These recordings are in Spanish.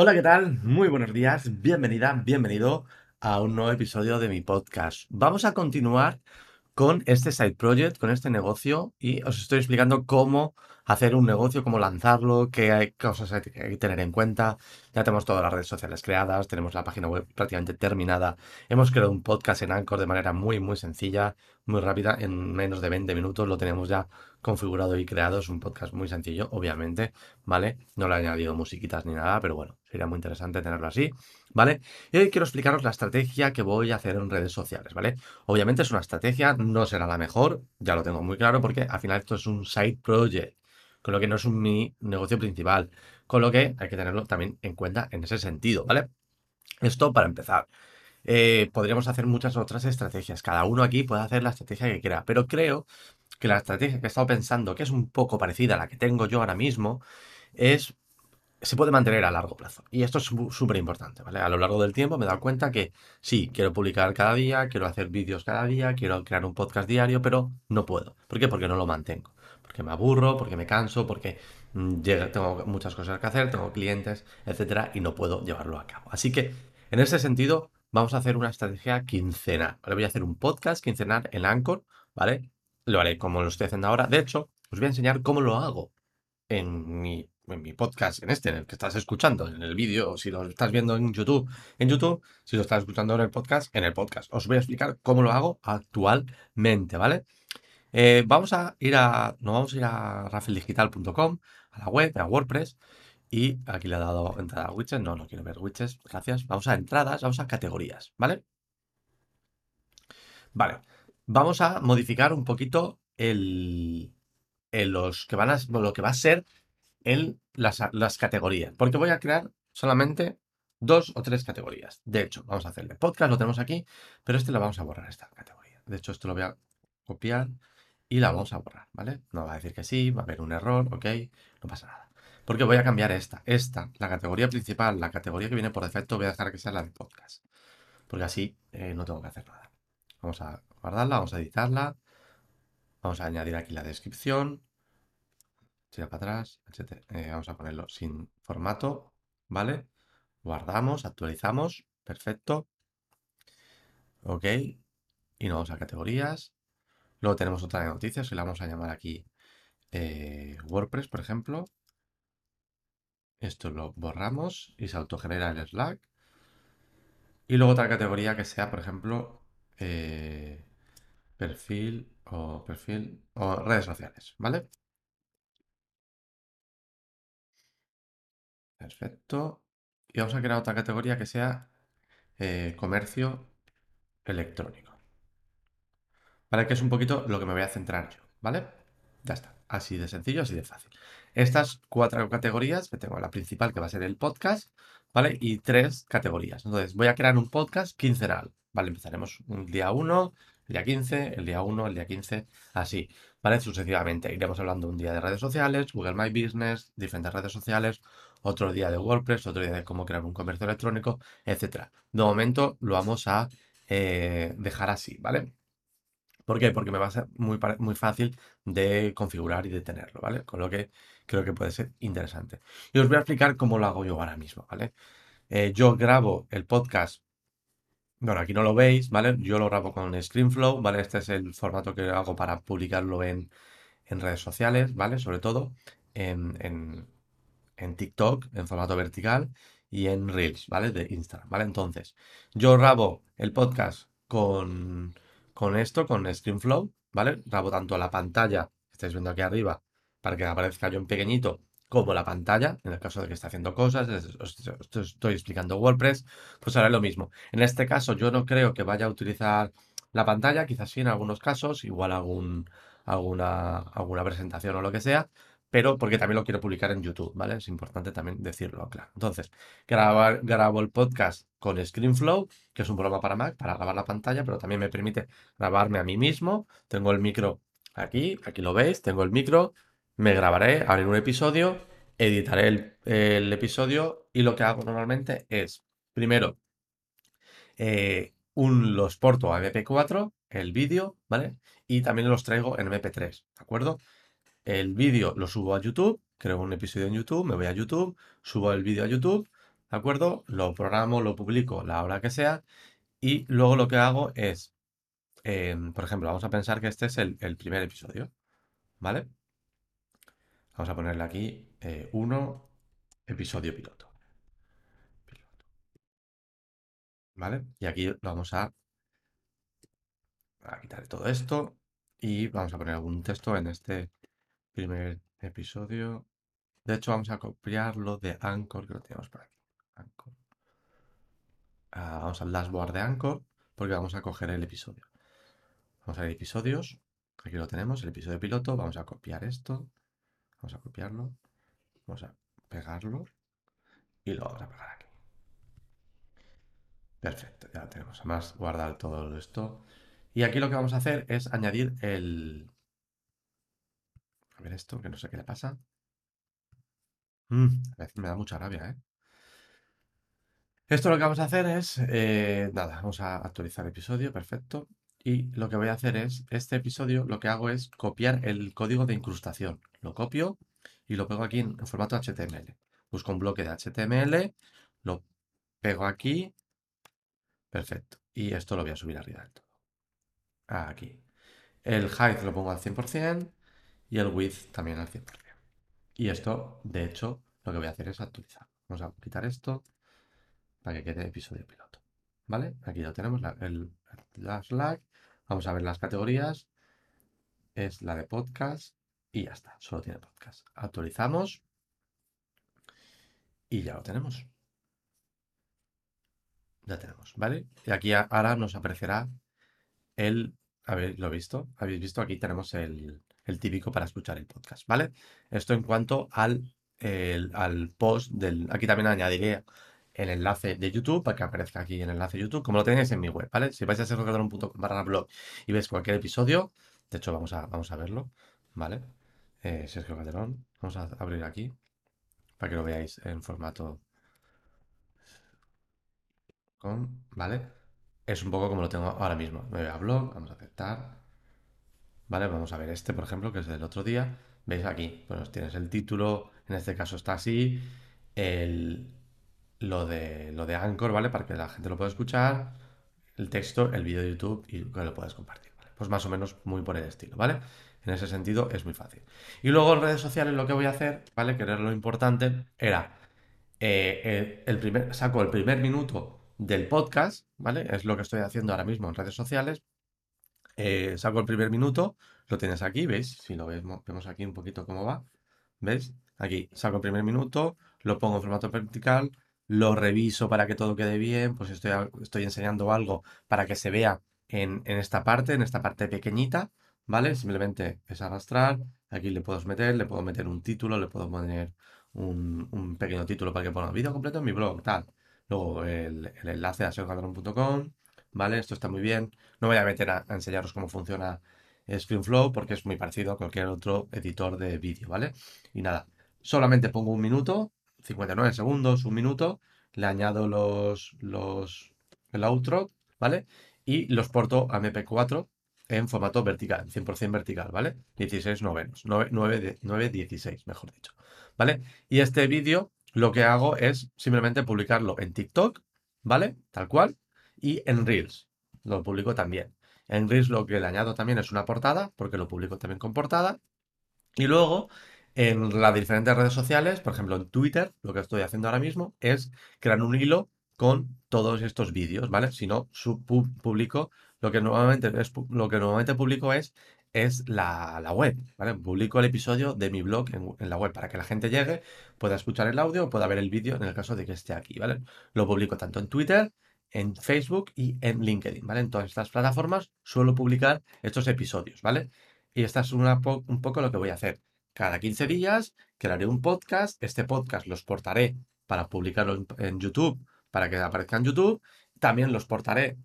Hola, ¿qué tal? Muy buenos días, bienvenida, bienvenido a un nuevo episodio de mi podcast. Vamos a continuar con este side project, con este negocio y os estoy explicando cómo hacer un negocio, cómo lanzarlo, qué cosas hay que tener en cuenta. Ya tenemos todas las redes sociales creadas, tenemos la página web prácticamente terminada. Hemos creado un podcast en Anchor de manera muy, muy sencilla, muy rápida. En menos de 20 minutos lo tenemos ya configurado y creado. Es un podcast muy sencillo, obviamente, ¿vale? No le he añadido musiquitas ni nada, pero bueno, sería muy interesante tenerlo así, ¿vale? Y hoy quiero explicaros la estrategia que voy a hacer en redes sociales, ¿vale? Obviamente es una estrategia, no será la mejor, ya lo tengo muy claro, porque al final esto es un side project, con lo que no es mi negocio principal, con lo que hay que tenerlo también en cuenta en ese sentido, ¿vale? Esto para empezar. Eh, podríamos hacer muchas otras estrategias. Cada uno aquí puede hacer la estrategia que quiera, pero creo que la estrategia que he estado pensando, que es un poco parecida a la que tengo yo ahora mismo, es se puede mantener a largo plazo. Y esto es súper importante, ¿vale? A lo largo del tiempo me he dado cuenta que sí, quiero publicar cada día, quiero hacer vídeos cada día, quiero crear un podcast diario, pero no puedo. ¿Por qué? Porque no lo mantengo. Porque me aburro, porque me canso, porque mm, tengo muchas cosas que hacer, tengo clientes, etcétera, y no puedo llevarlo a cabo. Así que, en ese sentido, vamos a hacer una estrategia quincenal. ¿vale? Voy a hacer un podcast quincenal en Anchor, ¿vale? Lo haré como lo estoy haciendo ahora. De hecho, os voy a enseñar cómo lo hago en mi, en mi podcast, en este, en el que estás escuchando, en el vídeo, si lo estás viendo en YouTube, en YouTube, si lo estás escuchando en el podcast, en el podcast. Os voy a explicar cómo lo hago actualmente, ¿vale? Eh, vamos a ir a, nos vamos a ir a rafeldigital.com, a la web, a WordPress, y aquí le he dado entrada a widgets, no, no quiero ver widgets, gracias. Vamos a entradas, vamos a categorías, ¿vale? Vale, vamos a modificar un poquito el, los que van a, lo que va a ser el, las, las categorías, porque voy a crear solamente dos o tres categorías. De hecho, vamos a hacerle podcast, lo tenemos aquí, pero este lo vamos a borrar, esta categoría. De hecho, esto lo voy a copiar y la vamos a borrar, ¿vale? No va a decir que sí, va a haber un error, ok, no pasa nada. Porque voy a cambiar esta, esta, la categoría principal, la categoría que viene por defecto, voy a dejar que sea la de podcast. Porque así eh, no tengo que hacer nada. Vamos a guardarla, vamos a editarla. Vamos a añadir aquí la descripción. Tira para atrás, etc. Eh, vamos a ponerlo sin formato, ¿vale? Guardamos, actualizamos, perfecto. Ok. Y nos vamos a categorías. Luego tenemos otra de noticias que la vamos a llamar aquí eh, WordPress, por ejemplo. Esto lo borramos y se autogenera el Slack. Y luego otra categoría que sea, por ejemplo, eh, perfil o perfil o redes sociales, ¿vale? Perfecto. Y vamos a crear otra categoría que sea eh, comercio electrónico. ¿Vale? Que es un poquito lo que me voy a centrar yo, ¿vale? Ya está. Así de sencillo, así de fácil. Estas cuatro categorías, que tengo la principal que va a ser el podcast, ¿vale? Y tres categorías. Entonces, voy a crear un podcast quincenal, ¿vale? Empezaremos un día 1, el día 15, el día 1, el día 15, así, ¿vale? Sucesivamente. Iremos hablando un día de redes sociales, Google My Business, diferentes redes sociales, otro día de WordPress, otro día de cómo crear un comercio electrónico, etc. De momento lo vamos a eh, dejar así, ¿vale? ¿Por qué? Porque me va a ser muy, muy fácil de configurar y de tenerlo, ¿vale? Con lo que creo que puede ser interesante. Y os voy a explicar cómo lo hago yo ahora mismo, ¿vale? Eh, yo grabo el podcast, bueno, aquí no lo veis, ¿vale? Yo lo grabo con ScreenFlow, ¿vale? Este es el formato que hago para publicarlo en, redes sociales, ¿vale? Sobre todo en, en TikTok, en formato vertical, y en Reels, ¿vale? De Instagram, ¿vale? Entonces, yo grabo el podcast con con esto, con ScreenFlow, ¿vale? Grabo tanto la pantalla que estáis viendo aquí arriba para que aparezca yo en pequeñito, como la pantalla, en el caso de que esté haciendo cosas, os, estoy explicando WordPress, pues haré lo mismo. En este caso yo no creo que vaya a utilizar la pantalla, quizás sí en algunos casos, igual algún, alguna, alguna presentación o lo que sea, pero porque también lo quiero publicar en YouTube, ¿vale? Es importante también decirlo, claro. Entonces, grabar, grabo el podcast con ScreenFlow, que es un programa para Mac, para grabar la pantalla, pero también me permite grabarme a mí mismo. Tengo el micro aquí, aquí lo veis, tengo el micro, me grabaré, haré un episodio, editaré el, episodio y lo que hago normalmente es, primero, eh, un, lo exporto a MP4, el vídeo, ¿vale? Y también los traigo en MP3, ¿de acuerdo? El vídeo lo subo a YouTube, creo un episodio en YouTube, me voy a YouTube, subo el vídeo a YouTube, ¿de acuerdo? Lo programo, lo publico la hora que sea y luego lo que hago es, em, por ejemplo, vamos a pensar que este es el, primer episodio, ¿vale? Vamos a ponerle aquí 1, eh, episodio piloto. ¿Vale? Y aquí lo vamos a, a quitar todo esto y vamos a poner algún texto en este primer episodio. De hecho, vamos a copiarlo de Anchor, que lo tenemos por aquí. Ah, vamos al dashboard de Anchor, porque vamos a coger el episodio. Vamos a ver episodios. Aquí lo tenemos, el episodio piloto. Vamos a copiar esto. Vamos a copiarlo. Vamos a pegarlo. Y lo vamos a pegar aquí. Perfecto, ya lo tenemos. Además, guardar todo esto. Y aquí lo que vamos a hacer es añadir el... A ver esto, que no sé qué le pasa. Mm, a veces me da mucha rabia, ¿eh? Esto lo que vamos a hacer es, eh, nada, vamos a actualizar el episodio, perfecto. Y lo que voy a hacer es, este episodio lo que hago es copiar el código de incrustación. Lo copio y lo pego aquí en, formato HTML. Busco un bloque de HTML, lo pego aquí, perfecto. Y esto lo voy a subir arriba del todo. Aquí. El height lo pongo al 100% y el width también al 100%. Y esto, de hecho, lo que voy a hacer es actualizar. Vamos a quitar esto para que quede episodio piloto. ¿Vale? Aquí lo tenemos, el, la Slack. Vamos a ver las categorías. Es la de podcast y ya está, solo tiene podcast. Actualizamos y ya lo tenemos. Ya tenemos, ¿vale? Y aquí ahora nos aparecerá el... ¿Habéis lo visto? ¿Habéis visto? Aquí tenemos el, el típico para escuchar el podcast, ¿vale? Esto en cuanto al, al post del... Aquí también añadiré el enlace de YouTube para que aparezca aquí el enlace de YouTube, como lo tenéis en mi web, ¿vale? Si vais a sergiocatalón.com barra blog y ves cualquier episodio, de hecho vamos a, vamos a verlo, ¿vale? Eh, Sergio Calderón, vamos a abrir aquí para que lo veáis en formato con, ¿vale? Es un poco como lo tengo ahora mismo. Me voy a blog, vamos a aceptar, ¿vale? Vamos a ver este, por ejemplo, que es del otro día. ¿Veis aquí? Pues tienes el título, en este caso está así, el, lo de, lo de Anchor, ¿vale? Para que la gente lo pueda escuchar, el texto, el vídeo de YouTube y que lo puedas compartir. Pues más o menos muy por el estilo, ¿vale? En ese sentido es muy fácil. Y luego en redes sociales lo que voy a hacer, ¿vale? Que era lo importante, era eh, el, primer, saco el primer minuto del podcast, ¿vale? Es lo que estoy haciendo ahora mismo en redes sociales. Eh, saco el primer minuto, lo tienes aquí, ¿veis? Si lo vemos, aquí un poquito cómo va. ¿Veis? Aquí saco el primer minuto, lo pongo en formato vertical, lo reviso para que todo quede bien, pues estoy, estoy enseñando algo para que se vea en, esta parte, en esta parte pequeñita, ¿vale? Simplemente es arrastrar, aquí le puedo meter, le puedo meter un título, le puedo poner un, pequeño título para que ponga vídeo completo en mi blog, tal. Luego el, enlace a seocadrón.com, ¿vale? Esto está muy bien. No voy a meter a, enseñaros cómo funciona ScreenFlow porque es muy parecido a cualquier otro editor de vídeo, ¿vale? Y nada, solamente pongo un minuto 59 segundos, un minuto, le añado los, los, el outro, ¿vale? Y los porto a MP4 en formato vertical, 100% vertical, ¿vale? 16 novenos, 9, 9, 16, mejor dicho, ¿vale? Y este vídeo lo que hago es simplemente publicarlo en TikTok, ¿vale? Tal cual, y en Reels, lo publico también. En Reels lo que le añado también es una portada, porque lo publico también con portada. Y luego en las diferentes redes sociales, por ejemplo en Twitter, lo que estoy haciendo ahora mismo es crear un hilo con todos estos vídeos, ¿vale? Si no, publico, lo que normalmente, es, lo que normalmente publico es, es la, web, ¿vale? Publico el episodio de mi blog en, en, la web para que la gente llegue, pueda escuchar el audio, pueda ver el vídeo en el caso de que esté aquí, ¿vale? Lo publico tanto en Twitter, en Facebook y en LinkedIn, ¿vale? En todas estas plataformas suelo publicar estos episodios, ¿vale? Y esta es una un poco lo que voy a hacer. Cada 15 días crearé un podcast. Este podcast los portaré para publicarlo en, YouTube, para que aparezca en YouTube. También los portaré,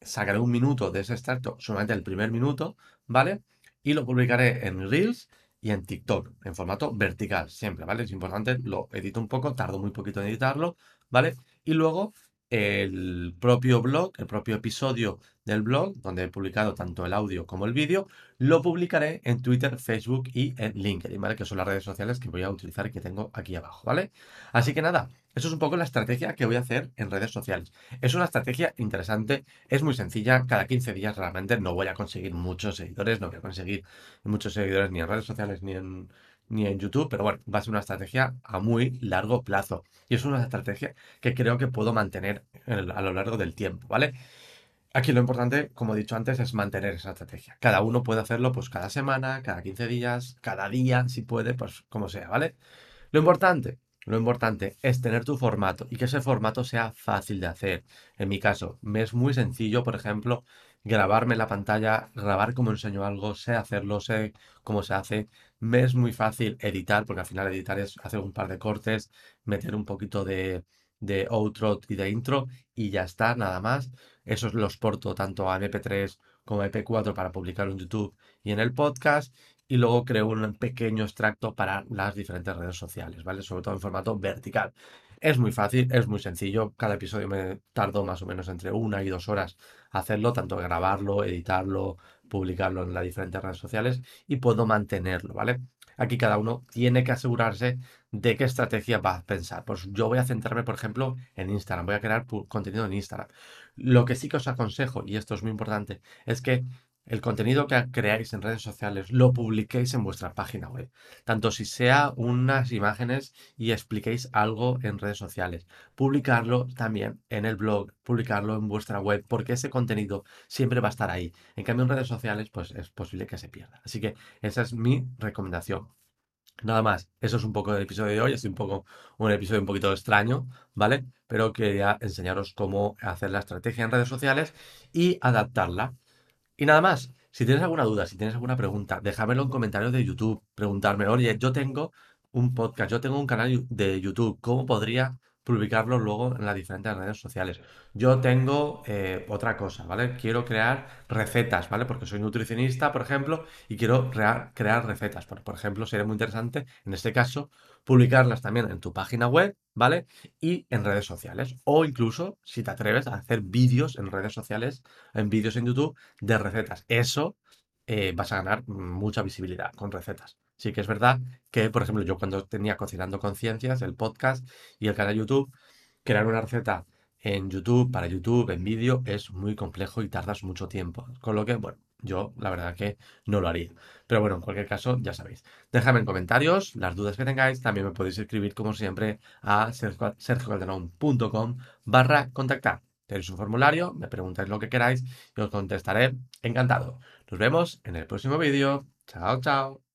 sacaré un minuto de ese extracto, solamente el primer minuto, ¿vale? Y lo publicaré en Reels y en TikTok, en formato vertical, siempre, ¿vale? Es importante, lo edito un poco, tardo muy poquito en editarlo, ¿vale? Y luego el propio blog, el propio episodio del blog, donde he publicado tanto el audio como el vídeo, lo publicaré en Twitter, Facebook y en LinkedIn, ¿vale? Que son las redes sociales que voy a utilizar y que tengo aquí abajo, ¿vale? Así que nada, eso es un poco la estrategia que voy a hacer en redes sociales. Es una estrategia interesante, es muy sencilla, cada 15 días realmente no voy a conseguir muchos seguidores, no voy a conseguir muchos seguidores ni en redes sociales ni en, ni en YouTube, pero bueno, va a ser una estrategia a muy largo plazo. Y es una estrategia que creo que puedo mantener a lo largo del tiempo, ¿vale? Aquí lo importante, como he dicho antes, es mantener esa estrategia. Cada uno puede hacerlo pues cada semana, cada 15 días, cada día, si puede, pues como sea, ¿vale? Lo importante, lo importante es tener tu formato y que ese formato sea fácil de hacer. En mi caso, me es muy sencillo, por ejemplo, grabarme la pantalla, grabar cómo enseño algo, sé hacerlo, sé cómo se hace. Me es muy fácil editar, porque al final editar es hacer un par de cortes, meter un poquito de, de outro y de intro y ya está, nada más. Esos los porto tanto a MP3 como a MP4 para publicar en YouTube y en el podcast y luego creo un pequeño extracto para las diferentes redes sociales, ¿vale? Sobre todo en formato vertical. Es muy fácil, es muy sencillo. Cada episodio me tardo más o menos entre una y dos horas hacerlo, tanto grabarlo, editarlo, publicarlo en las diferentes redes sociales y puedo mantenerlo, ¿vale? Aquí cada uno tiene que asegurarse de qué estrategia va a pensar. Pues yo voy a centrarme, por ejemplo, en Instagram. Voy a crear contenido en Instagram. Lo que sí que os aconsejo, y esto es muy importante, es que el contenido que creáis en redes sociales lo publiquéis en vuestra página web. Tanto si sea unas imágenes y expliquéis algo en redes sociales. Publicarlo también en el blog, publicarlo en vuestra web, porque ese contenido siempre va a estar ahí. En cambio, en redes sociales, pues es posible que se pierda. Así que esa es mi recomendación. Nada más, eso es un poco del episodio de hoy, es un poco un episodio un poquito extraño, ¿vale? Pero quería enseñaros cómo hacer la estrategia en redes sociales y adaptarla y nada más. Si tienes alguna duda, si tienes alguna pregunta, déjamelo en comentarios de YouTube. Preguntarme, oye, yo tengo un podcast, yo tengo un canal de YouTube, ¿cómo podría publicarlo luego en las diferentes redes sociales? Yo tengo eh, otra cosa, ¿vale? Quiero crear recetas, ¿vale? Porque soy nutricionista, por ejemplo, y quiero crear, recetas. Por, por ejemplo, sería muy interesante, en este caso, publicarlas también en tu página web, ¿vale? Y en redes sociales. O incluso, si te atreves a hacer vídeos en redes sociales, en vídeos en YouTube de recetas. Eso eh, vas a ganar mucha visibilidad con recetas. Sí que es verdad que, por ejemplo, yo cuando tenía Cocinando Conciencias, el podcast y el canal YouTube, crear una receta en YouTube, para YouTube, en vídeo, es muy complejo y tardas mucho tiempo. Con lo que, bueno, yo la verdad que no lo haría. Pero bueno, en cualquier caso, ya sabéis. Dejadme en comentarios las dudas que tengáis. También me podéis escribir, como siempre, a sergiocalderón.com barra contactar. Tenéis un formulario, me preguntáis lo que queráis y os contestaré encantado. Nos vemos en el próximo vídeo. Chao, chao.